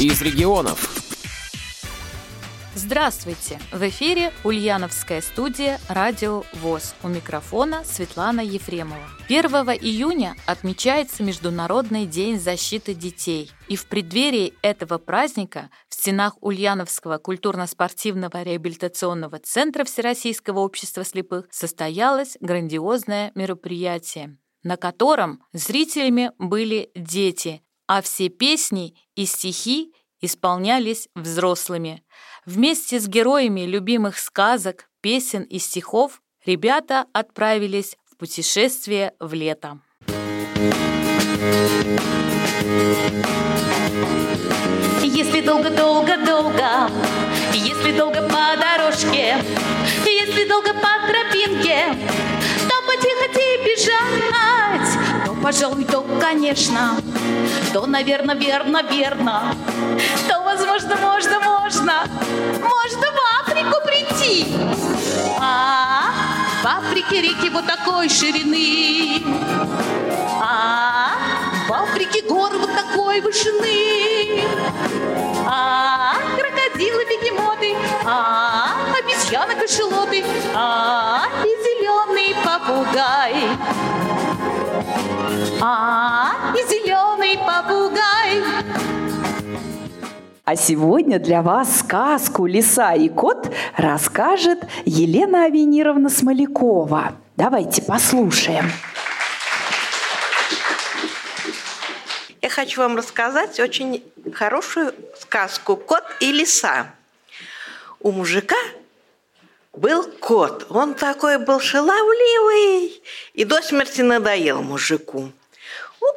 из регионов. Здравствуйте! В эфире Ульяновская студия «Радио ВОЗ». У микрофона Светлана Ефремова. 1 июня отмечается Международный день защиты детей. И в преддверии этого праздника в стенах Ульяновского культурно-спортивного реабилитационного центра Всероссийского общества слепых состоялось грандиозное мероприятие, на котором зрителями были дети, а все песни и стихи исполнялись взрослыми. Вместе с героями любимых сказок, песен и стихов ребята отправились в путешествие в лето. Если долго-долго-долго, если долго по дорожке, если долго по тропинке, пожалуй, то, конечно, то, наверное, верно, верно, то, возможно, можно, можно, можно в Африку прийти. А в Африке реки вот такой ширины, а в Африке горы вот такой вышины, а крокодилы, бегемоты, а обезьяны, кошелоты, а и зеленый попугай. А, и зеленый попугай. А сегодня для вас сказку «Лиса и кот» расскажет Елена Авенировна Смолякова. Давайте послушаем. Я хочу вам рассказать очень хорошую сказку «Кот и лиса». У мужика был кот. Он такой был шаловливый и до смерти надоел мужику.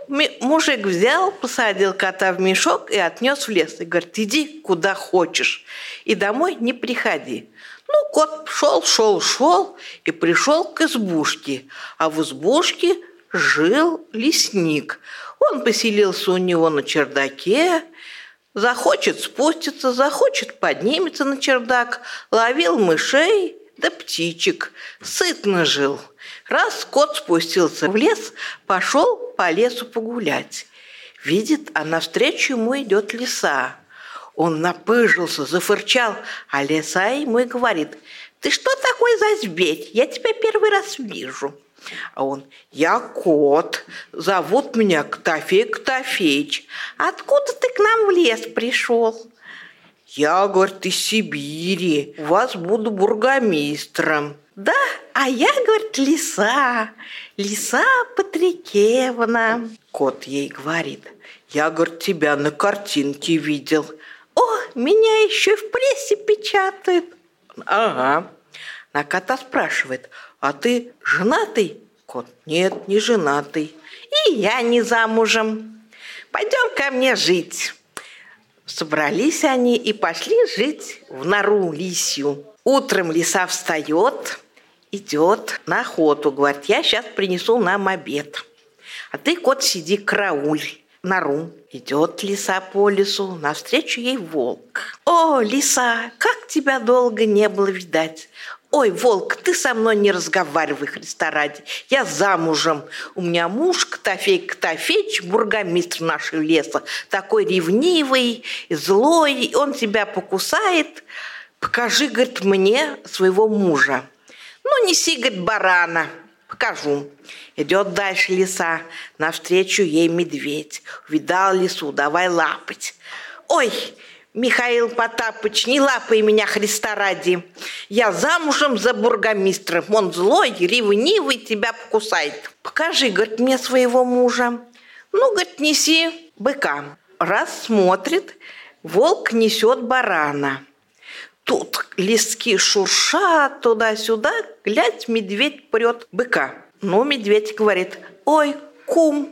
Мужик взял, посадил кота в мешок и отнес в лес. И говорит, иди куда хочешь, и домой не приходи. Ну, кот шел, шел, шел и пришел к избушке. А в избушке жил лесник. Он поселился у него на чердаке, захочет спуститься, захочет поднимется на чердак, ловил мышей да птичек, сытно жил – Раз кот спустился в лес, пошел по лесу погулять. Видит, а навстречу ему идет лиса. Он напыжился, зафырчал, а лиса ему и говорит, «Ты что такой за зверь? Я тебя первый раз вижу». А он, я кот, зовут меня Ктофей Ктофеич. Откуда ты к нам в лес пришел? Я, говорит, из Сибири, у вас буду бургомистром. Да, а я, говорит, лиса, лиса Патрикевна. Кот ей говорит, я, говорит, тебя на картинке видел. О, меня еще в прессе печатают. Ага. На кота спрашивает, а ты женатый? Кот, нет, не женатый. И я не замужем. Пойдем ко мне жить. Собрались они и пошли жить в нору лисью. Утром лиса встает, идет на охоту, говорит, я сейчас принесу нам обед. А ты, кот, сиди, карауль, нору. Идет лиса по лесу, навстречу ей волк. О, лиса, как тебя долго не было видать. Ой, волк, ты со мной не разговаривай, Христа ради. Я замужем. У меня муж Ктофей Ктофеич, бургомистр нашего леса. Такой ревнивый, злой, он тебя покусает. Покажи, говорит, мне своего мужа. Ну, неси, говорит, барана. Покажу. Идет дальше лиса. Навстречу ей медведь. Увидал лису, давай лапать. Ой, Михаил Потапыч, не лапай меня, Христа ради. Я замужем за бургомистром. Он злой, ревнивый, тебя покусает. Покажи, говорит, мне своего мужа. Ну, говорит, неси быка. Раз смотрит, волк несет барана. Тут листки шуршат туда-сюда, глядь, медведь прет быка. Ну, медведь говорит, ой, кум,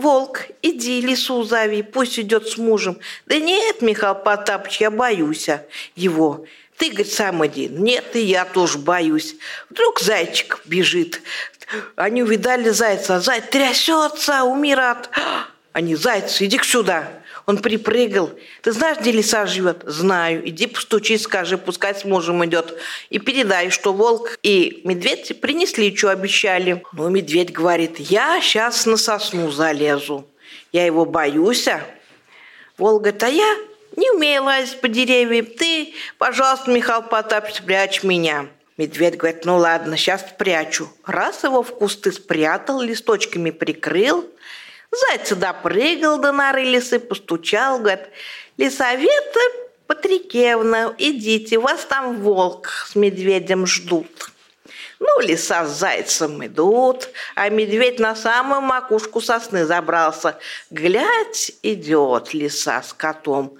волк, иди лису зови, пусть идет с мужем. Да нет, Михаил Потапыч, я боюсь его. Ты, говорит, сам иди. Нет, и я тоже боюсь. Вдруг зайчик бежит. Они увидали зайца, а заяц трясется, умирает. Они, зайцы, иди сюда. Он припрыгал. Ты знаешь, где лиса живет? Знаю. Иди постучи, скажи, пускай с мужем идет. И передай, что волк и медведь принесли, что обещали. Ну, медведь говорит, я сейчас на сосну залезу. Я его боюсь. Волк говорит, а я не умею лазить по деревьям. Ты, пожалуйста, Михаил Потапович, спрячь меня. Медведь говорит, ну ладно, сейчас спрячу. Раз его в кусты спрятал, листочками прикрыл. Зайца допрыгал до норы лисы, постучал, говорит, Лисавета Патрикевна, идите, вас там волк с медведем ждут. Ну, лиса с зайцем идут, а медведь на самую макушку сосны забрался. Глядь, идет лиса с котом.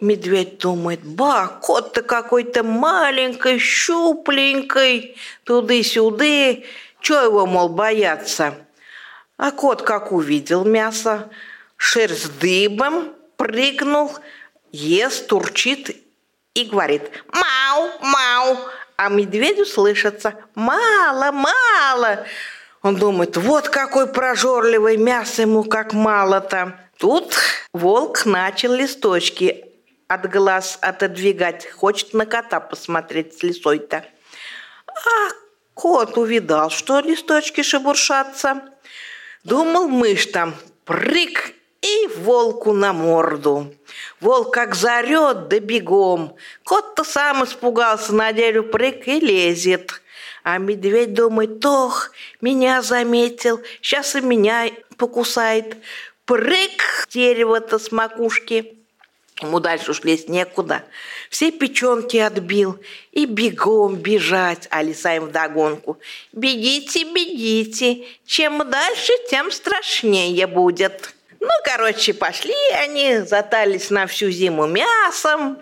Медведь думает, ба, кот-то какой-то маленький, щупленький, туды-сюды, чего его, мол, бояться? А кот как увидел мясо, шерсть дыбом, прыгнул, ест, турчит и говорит «Мау, мау!» А медведю слышится «Мало, мало!» Он думает, вот какой прожорливый, мясо ему как мало-то. Тут волк начал листочки от глаз отодвигать, хочет на кота посмотреть с лисой-то. А кот увидал, что листочки шебуршатся. Думал, мышь там, прыг и волку на морду. Волк как зарет, да бегом. Кот-то сам испугался, на дерево прыг и лезет. А медведь думает, ох, меня заметил, сейчас и меня покусает. Прыг дерево-то с макушки. Ему дальше уж лезть некуда. Все печенки отбил и бегом бежать, а лиса им вдогонку. Бегите, бегите, чем дальше, тем страшнее будет. Ну, короче, пошли они, затались на всю зиму мясом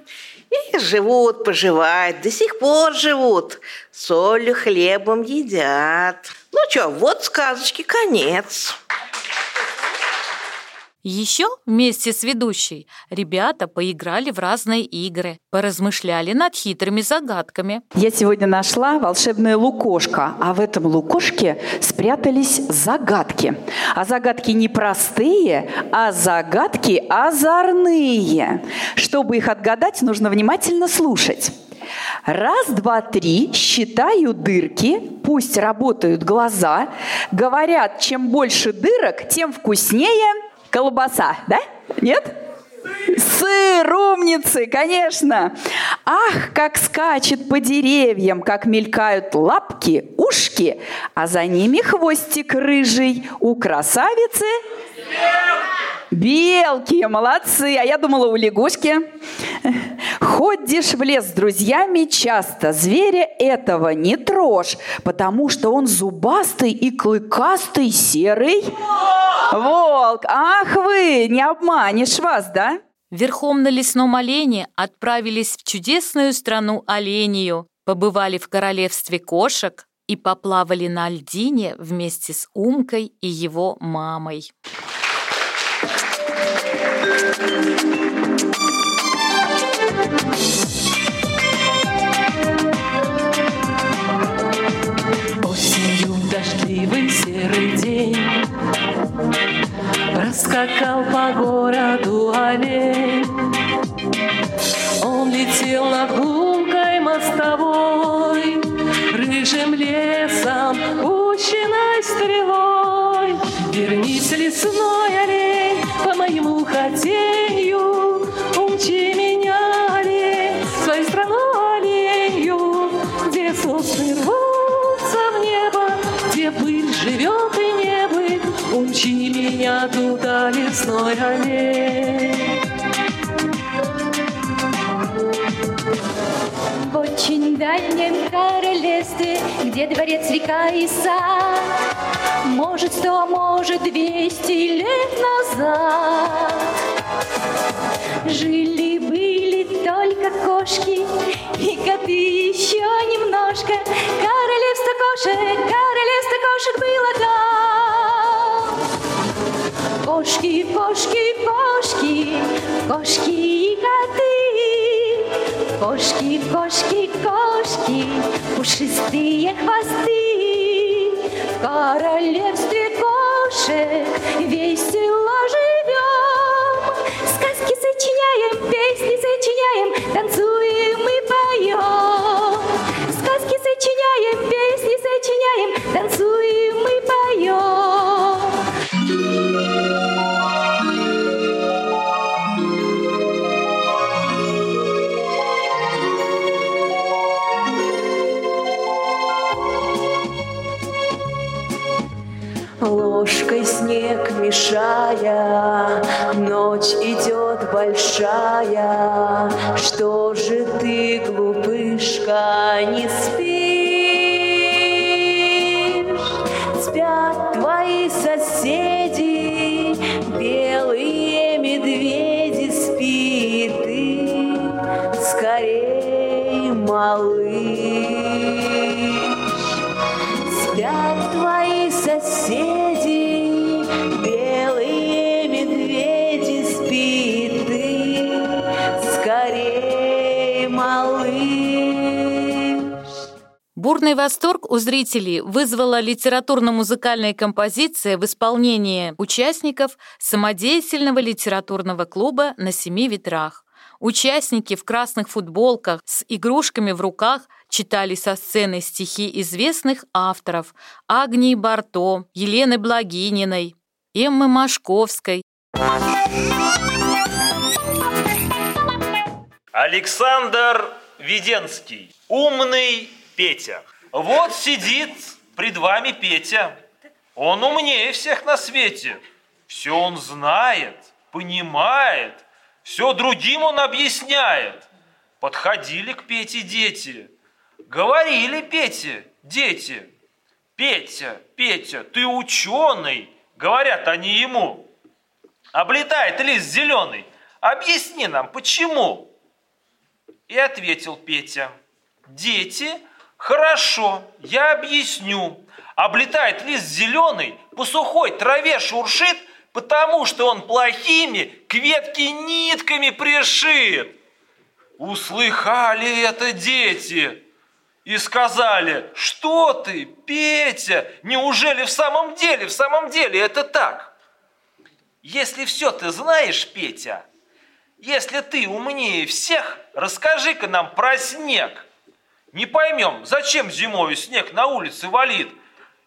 и живут, поживают, до сих пор живут, солью, хлебом едят. Ну что, вот сказочки конец. Еще вместе с ведущей ребята поиграли в разные игры, поразмышляли над хитрыми загадками. Я сегодня нашла волшебное лукошко, а в этом лукошке спрятались загадки. А загадки не простые, а загадки озорные. Чтобы их отгадать, нужно внимательно слушать. Раз, два, три, считаю дырки, пусть работают глаза. Говорят, чем больше дырок, тем вкуснее Колбаса, да? Нет? Сыр, умницы, конечно. Ах, как скачет по деревьям, как мелькают лапки, ушки, а за ними хвостик рыжий. У красавицы... Белки, молодцы. А я думала, у лягушки. Ходишь в лес с друзьями часто. Зверя этого не трожь, потому что он зубастый и клыкастый, серый. Волк, ах вы, не обманешь вас, да? Верхом на лесном олене отправились в чудесную страну оленью, побывали в королевстве кошек и поплавали на льдине вместе с Умкой и его мамой. Дождливый серый день. Раскакал по городу олень где дворец, река и сад, Может, сто, а может, двести лет назад. Жили-были только кошки и коты еще немножко. Королевство кошек, королевство кошек было там. Кошки, кошки, кошки, кошки и коты. Кошки, кошки, кошки, пушистые хвосты. В королевстве кошек весело живем. Сказки сочиняем, песни сочиняем, танцуем и поем. Сказки сочиняем, песни сочиняем, танцуем и поем. Ложкой снег мешая, Ночь идет большая, Что же ты, глупышка, не спишь? Бурный восторг у зрителей вызвала литературно-музыкальная композиция в исполнении участников самодеятельного литературного клуба «На семи ветрах». Участники в красных футболках с игрушками в руках читали со сцены стихи известных авторов Агнии Барто, Елены Благининой, Эммы Машковской, Александр Веденский. Умный Петя. Вот сидит пред вами Петя. Он умнее всех на свете. Все он знает, понимает, все другим он объясняет. Подходили к Пете дети. Говорили Пете, дети. Петя, Петя, ты ученый, говорят они ему. Облетает лист зеленый. Объясни нам, почему? И ответил Петя. Дети, хорошо, я объясню. Облетает лист зеленый, по сухой траве шуршит, потому что он плохими к ветке нитками пришит. Услыхали это дети и сказали, что ты, Петя, неужели в самом деле, в самом деле это так? Если все ты знаешь, Петя, если ты умнее всех, расскажи-ка нам про снег. Не поймем, зачем зимой снег на улице валит,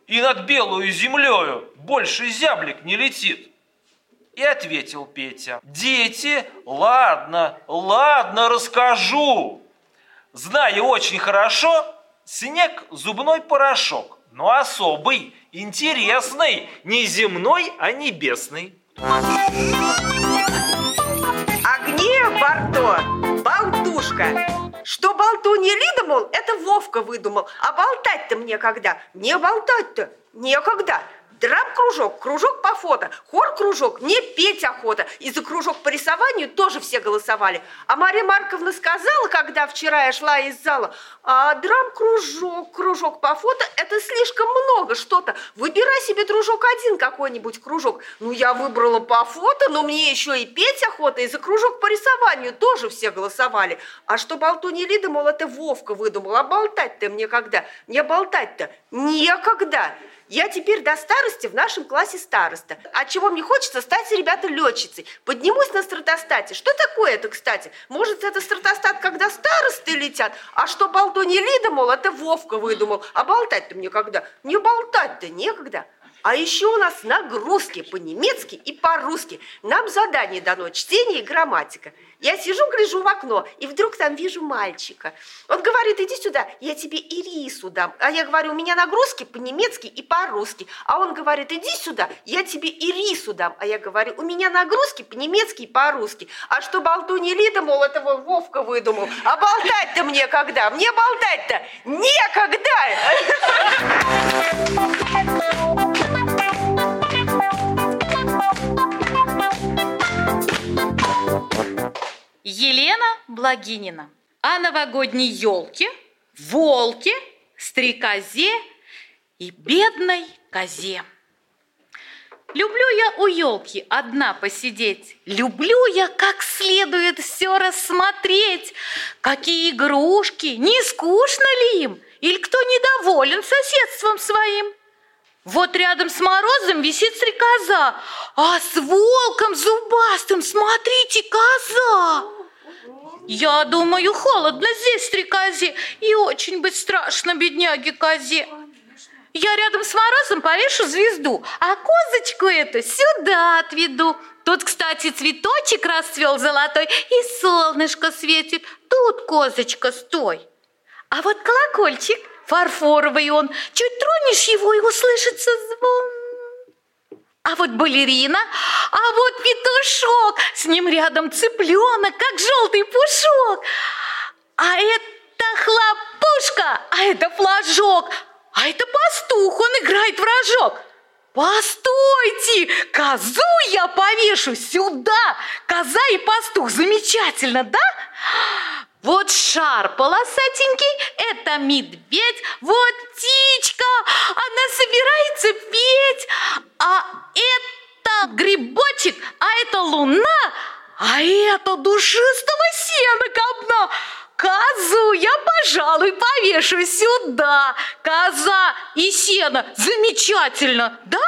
и над белую землею больше зяблик не летит. И ответил Петя, дети, ладно, ладно, расскажу. Знаю очень хорошо, снег – зубной порошок, но особый, интересный, не земной, а небесный. Агния Барто, болтушка. Что болту не выдумал, это Вовка выдумал. А болтать-то мне когда? Не болтать-то некогда. Драм-кружок, кружок по фото, хор-кружок, не петь охота. И за кружок по рисованию тоже все голосовали. А Мария Марковна сказала, когда вчера я шла из зала, а драм-кружок, кружок по фото, это слишком много что-то. Выбирай себе, дружок, один какой-нибудь кружок. Ну, я выбрала по фото, но мне еще и петь охота, и за кружок по рисованию тоже все голосовали. А что болту не Лида, мол, это Вовка выдумал. А болтать-то мне когда? Не болтать-то некогда. Я теперь до старости в нашем классе староста. От чего мне хочется стать, ребята, летчицей. Поднимусь на стратостате. Что такое это, кстати? Может, это стратостат, когда старосты летят? А что болту не Лида, мол, это Вовка выдумал. А болтать-то мне когда? Не болтать-то некогда. А еще у нас нагрузки по-немецки и по-русски. Нам задание дано чтение и грамматика. Я сижу, гляжу в окно, и вдруг там вижу мальчика. Он говорит, иди сюда, я тебе ирису дам. А я говорю, у меня нагрузки по-немецки и по-русски. А он говорит, иди сюда, я тебе ирису дам. А я говорю, у меня нагрузки по-немецки и по-русски. А что болту не Лида, мол, этого Вовка выдумал. А болтать-то мне когда? Мне болтать-то некогда! Елена Благинина. О новогодней елке, волке, стрекозе и бедной козе. Люблю я у елки одна посидеть, Люблю я как следует все рассмотреть, Какие игрушки, не скучно ли им, Или кто недоволен соседством своим. Вот рядом с морозом висит стрекоза, а с волком зубастым, смотрите, коза. Я думаю, холодно здесь стрекозе, и очень быть страшно бедняге козе. Я рядом с морозом повешу звезду, а козочку эту сюда отведу. Тут, кстати, цветочек расцвел золотой, и солнышко светит. Тут, козочка, стой. А вот колокольчик – фарфоровый он. Чуть тронешь его, и услышится звон. А вот балерина, а вот петушок, с ним рядом цыпленок, как желтый пушок. А это хлопушка, а это флажок, а это пастух, он играет в рожок. Постойте, козу я повешу сюда. Коза и пастух, замечательно, да? Вот шар полосатенький, это медведь, вот птичка, она собирается петь, а это грибочек, а это луна, а это душистого сена копна. Козу я, пожалуй, повешу сюда. Коза и сено. Замечательно, да?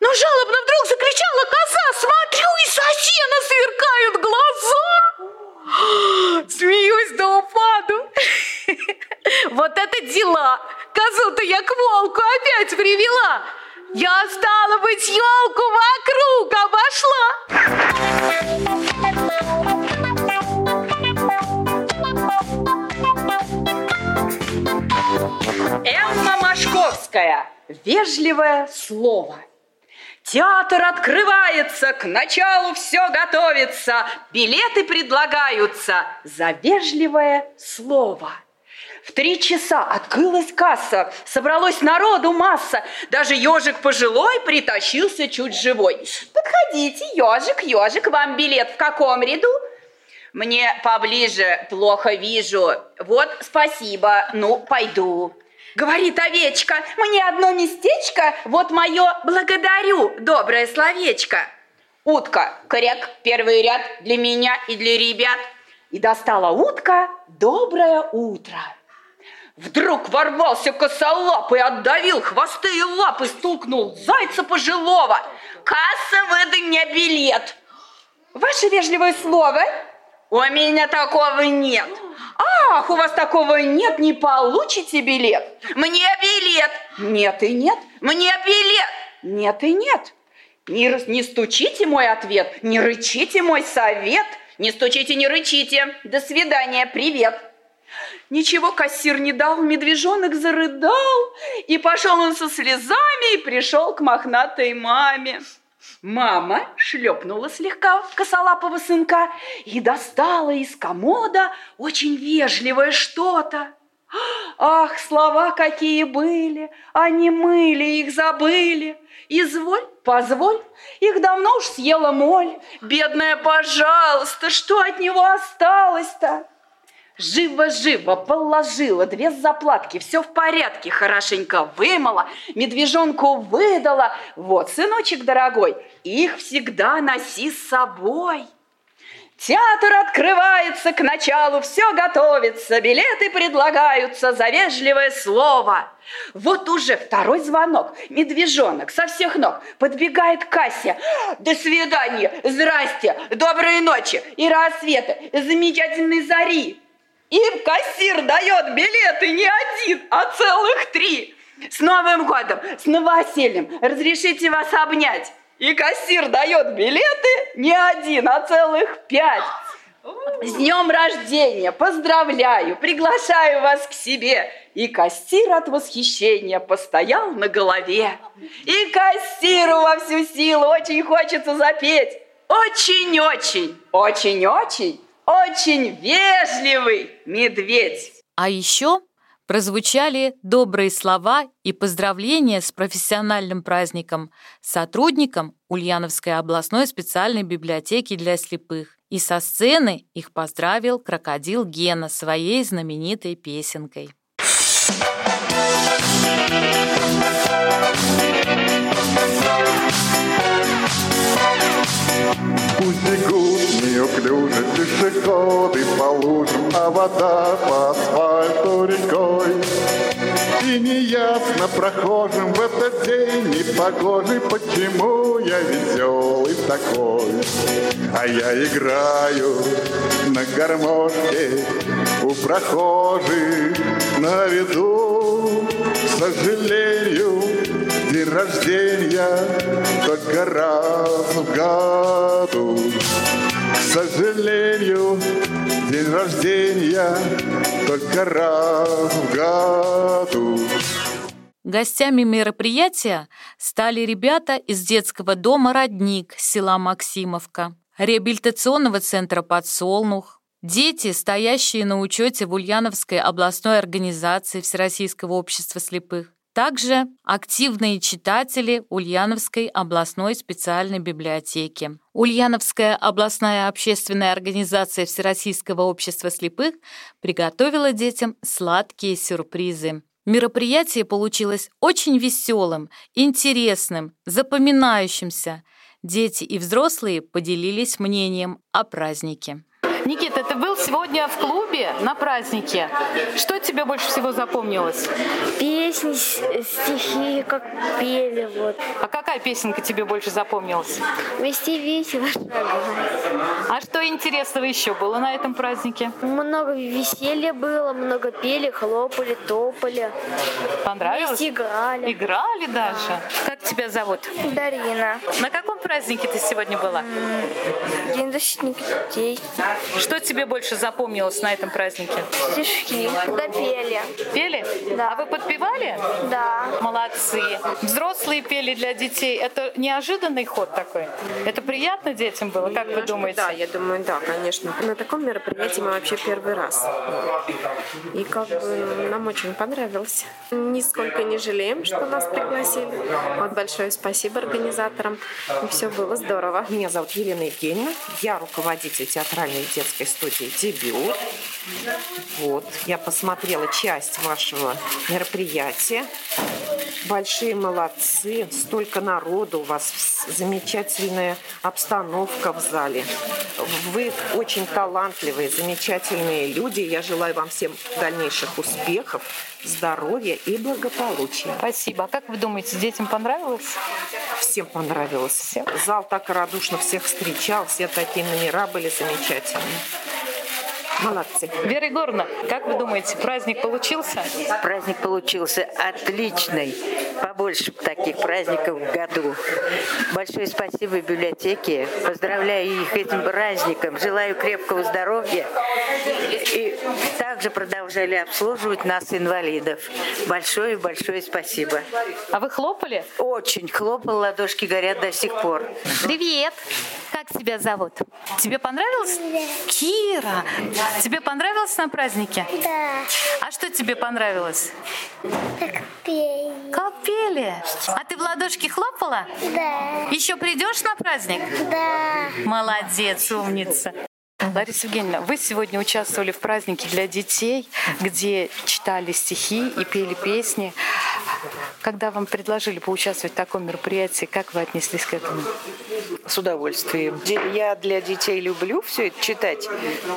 Но жалобно вдруг закричала коза. Смотрю, и со сена сверкают глаза. Смеюсь да упаду. Вот это дела. Козу-то я к волку опять привела. Я, стала быть, елку вокруг обошла. Эмма Машковская. Вежливое слово. Театр открывается, к началу все готовится, билеты предлагаются за вежливое слово. В три часа открылась касса, собралось народу масса, даже ежик пожилой притащился чуть живой. Подходите, ежик, ежик, вам билет в каком ряду? Мне поближе, плохо вижу. Вот, спасибо, ну, пойду. Говорит овечка, мне одно местечко, вот мое благодарю, доброе словечко. Утка, коряк, первый ряд для меня и для ребят. И достала утка доброе утро. Вдруг ворвался косолап и отдавил хвосты и лапы, стукнул зайца пожилого. Касса, выдай мне билет. Ваше вежливое слово, у меня такого нет. Ах, у вас такого нет, не получите билет. Мне билет. Нет и нет. Мне билет. Нет и нет. Не, не стучите мой ответ, не рычите мой совет. Не стучите, не рычите. До свидания, привет. Ничего кассир не дал, медвежонок зарыдал, и пошел он со слезами и пришел к мохнатой маме. Мама шлепнула слегка косолапого сынка и достала из комода очень вежливое что-то. Ах, слова какие были, они мыли, их забыли. Изволь, позволь, их давно уж съела моль. Бедная, пожалуйста, что от него осталось-то? Живо-живо положила две заплатки, все в порядке, хорошенько вымыла, медвежонку выдала. Вот, сыночек дорогой, их всегда носи с собой. Театр открывается к началу, все готовится, билеты предлагаются за вежливое слово. Вот уже второй звонок, медвежонок со всех ног подбегает к кассе. До свидания, здрасте, доброй ночи и рассвета, замечательной зари. Им кассир дает билеты не один, а целых три. С Новым годом, с новосельем, разрешите вас обнять. И кассир дает билеты не один, а целых пять. С днем рождения! Поздравляю! Приглашаю вас к себе! И кассир от восхищения постоял на голове. И кассиру во всю силу очень хочется запеть. Очень-очень, очень-очень очень вежливый медведь. А еще прозвучали добрые слова и поздравления с профессиональным праздником сотрудникам Ульяновской областной специальной библиотеки для слепых. И со сцены их поздравил крокодил Гена своей знаменитой песенкой. Пусть пешеходы по лужам, а вода по асфальту рекой. И неясно прохожим в этот день непогожий, почему я веселый такой. А я играю на гармошке у прохожих на виду. К сожалению, день рождения только раз в году. Сожалению, день рождения только раз в году. Гостями мероприятия стали ребята из детского дома «Родник» села Максимовка, реабилитационного центра «Подсолнух», дети, стоящие на учете в Ульяновской областной организации Всероссийского общества слепых, также активные читатели Ульяновской областной специальной библиотеки. Ульяновская областная общественная организация Всероссийского общества слепых приготовила детям сладкие сюрпризы. Мероприятие получилось очень веселым, интересным, запоминающимся. Дети и взрослые поделились мнением о празднике. Никита, ты был сегодня в клубе на празднике. Что тебе больше всего запомнилось? Песни, стихи, как пели, вот. А какая песенка тебе больше запомнилась? Вести весело. А что интересного еще было на этом празднике? Много веселья было, много пели, хлопали, топали. Понравилось? Вместе играли. Играли даже? Как тебя зовут? Дарина. На каком празднике ты сегодня была? День защитника детей. Что тебе больше запомнилось на этом празднике? Стишки. Да пели. Пели? Да. А вы подпевали? Да. Молодцы. Взрослые пели для детей. Это неожиданный ход такой? Это приятно детям было, как вы думаете? Да, я думаю, да, конечно. На таком мероприятии мы вообще первый раз. И как бы нам очень понравилось. Нисколько не жалеем, что нас пригласили. Вот большое спасибо организаторам. И все было здорово. Меня зовут Елена Евгеньевна. Я руководитель театральной детской студии «Дебют». Вот, я посмотрела часть вашего мероприятия. Большие молодцы, столько народу, у вас замечательная обстановка в зале. Вы очень талантливые, замечательные люди. Я желаю вам всем дальнейших успехов, здоровья и благополучия. Спасибо. А как вы думаете, детям понравилось? Всем понравилось. Всем. Зал так радушно всех встречал, все такие номера были замечательные. Молодцы. Вера Егоровна, как вы думаете, праздник получился? Праздник получился отличный. Побольше таких праздников в году. Большое спасибо библиотеке. Поздравляю их этим праздником. Желаю крепкого здоровья. И также продолжали обслуживать нас, инвалидов. Большое-большое спасибо. А вы хлопали? Очень. Хлопал, ладошки горят до сих пор. Привет! Как тебя зовут? Тебе понравилось? Кира! Тебе понравилось на празднике? Да. А что тебе понравилось? Как пели. Как пели? А ты в ладошки хлопала? Да. Еще придешь на праздник? Да. Молодец, умница. Лариса Евгеньевна, вы сегодня участвовали в празднике для детей, где читали стихи и пели песни. Когда вам предложили поучаствовать в таком мероприятии, как вы отнеслись к этому? С удовольствием. Я для детей люблю все это читать,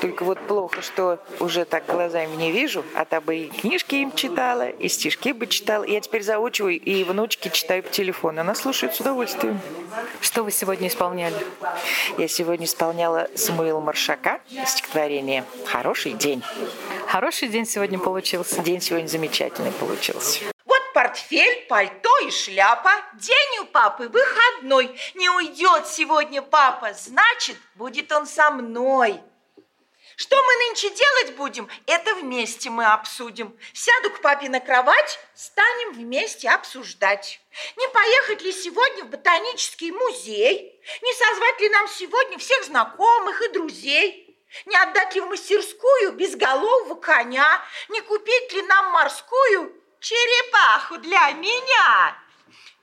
только вот плохо, что уже так глазами не вижу, а то бы и книжки им читала, и стишки бы читала. Я теперь заучиваю, и внучки читаю по телефону. Она слушает с удовольствием. Что вы сегодня исполняли? Я сегодня исполняла Самуила Маршака стихотворение «Хороший день». Хороший день сегодня получился. День сегодня замечательный получился. Вот портфель, пальто и шляпа. День у папы выходной. Не уйдет сегодня папа, значит, будет он со мной. Что мы нынче делать будем, это вместе мы обсудим. Сяду к папе на кровать, станем вместе обсуждать. Не поехать ли сегодня в ботанический музей? Не созвать ли нам сегодня всех знакомых и друзей? Не отдать ли в мастерскую безголового коня? Не купить ли нам морскую черепаху для меня?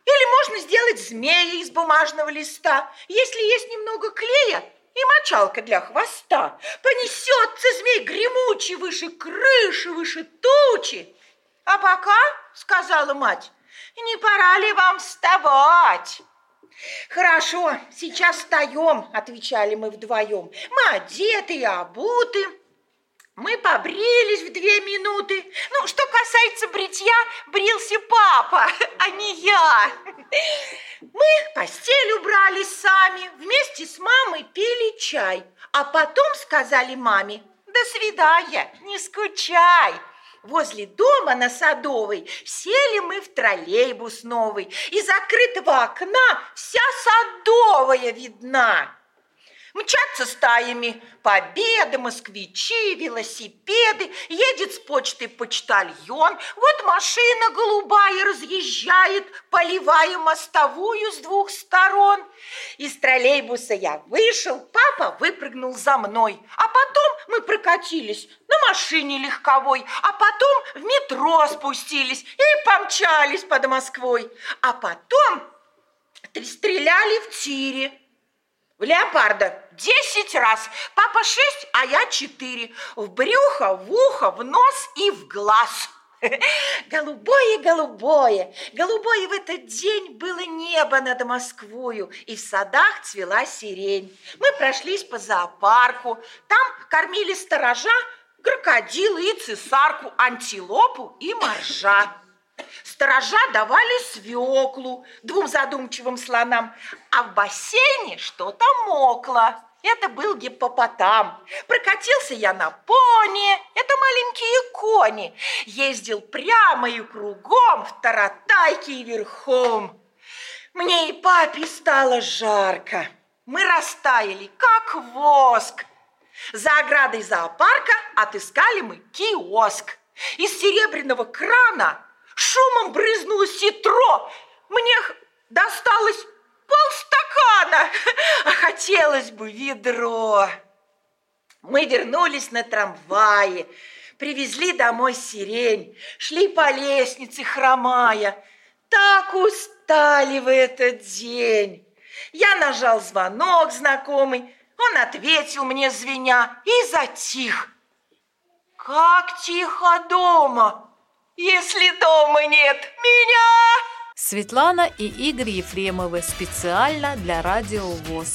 Или можно сделать змея из бумажного листа, если есть немного клея и мочалка для хвоста. Понесется змей гремучий выше крыши, выше тучи. А пока, сказала мать, не пора ли вам вставать? Хорошо, сейчас встаем, отвечали мы вдвоем. Мы одеты и обуты. Мы побрились в две минуты. Ну, что касается бритья, брился папа, а не я. Мы постель убрали сами, вместе с мамой пили чай. А потом сказали маме, до свидания, не скучай. Возле дома на Садовой сели мы в троллейбус новый. Из закрытого окна вся Садовая видна. Мчатся стаями победы, москвичи, велосипеды. Едет с почты почтальон. Вот машина голубая разъезжает, поливая мостовую с двух сторон. Из троллейбуса я вышел, папа выпрыгнул за мной. А потом мы прокатились на машине легковой, а потом в метро спустились и помчались под Москвой. А потом стреляли в тире. В леопарда десять раз. Папа шесть, а я четыре. В брюхо, в ухо, в нос и в глаз. Голубое, голубое, голубое в этот день было небо над Москвою, и в садах цвела сирень. Мы прошлись по зоопарку, там кормили сторожа, крокодилы и цесарку, антилопу и моржа. Сторожа давали свеклу двум задумчивым слонам, а в бассейне что-то мокло. Это был гиппопотам. Прокатился я на пони. Это маленькие кони. Ездил прямо и кругом, в таратайке и верхом. Мне и папе стало жарко. Мы растаяли, как воск. За оградой зоопарка отыскали мы киоск. Из серебряного крана шумом брызнуло ситро. Мне досталось полстакана, а хотелось бы ведро. Мы вернулись на трамвае, привезли домой сирень, шли по лестнице, хромая. Так устали в этот день. Я нажал звонок знакомый, он ответил мне, звеня, и затих. Как тихо дома, если дома нет меня. Светлана и Игорь Ефремовы специально для Радио ВОЗ.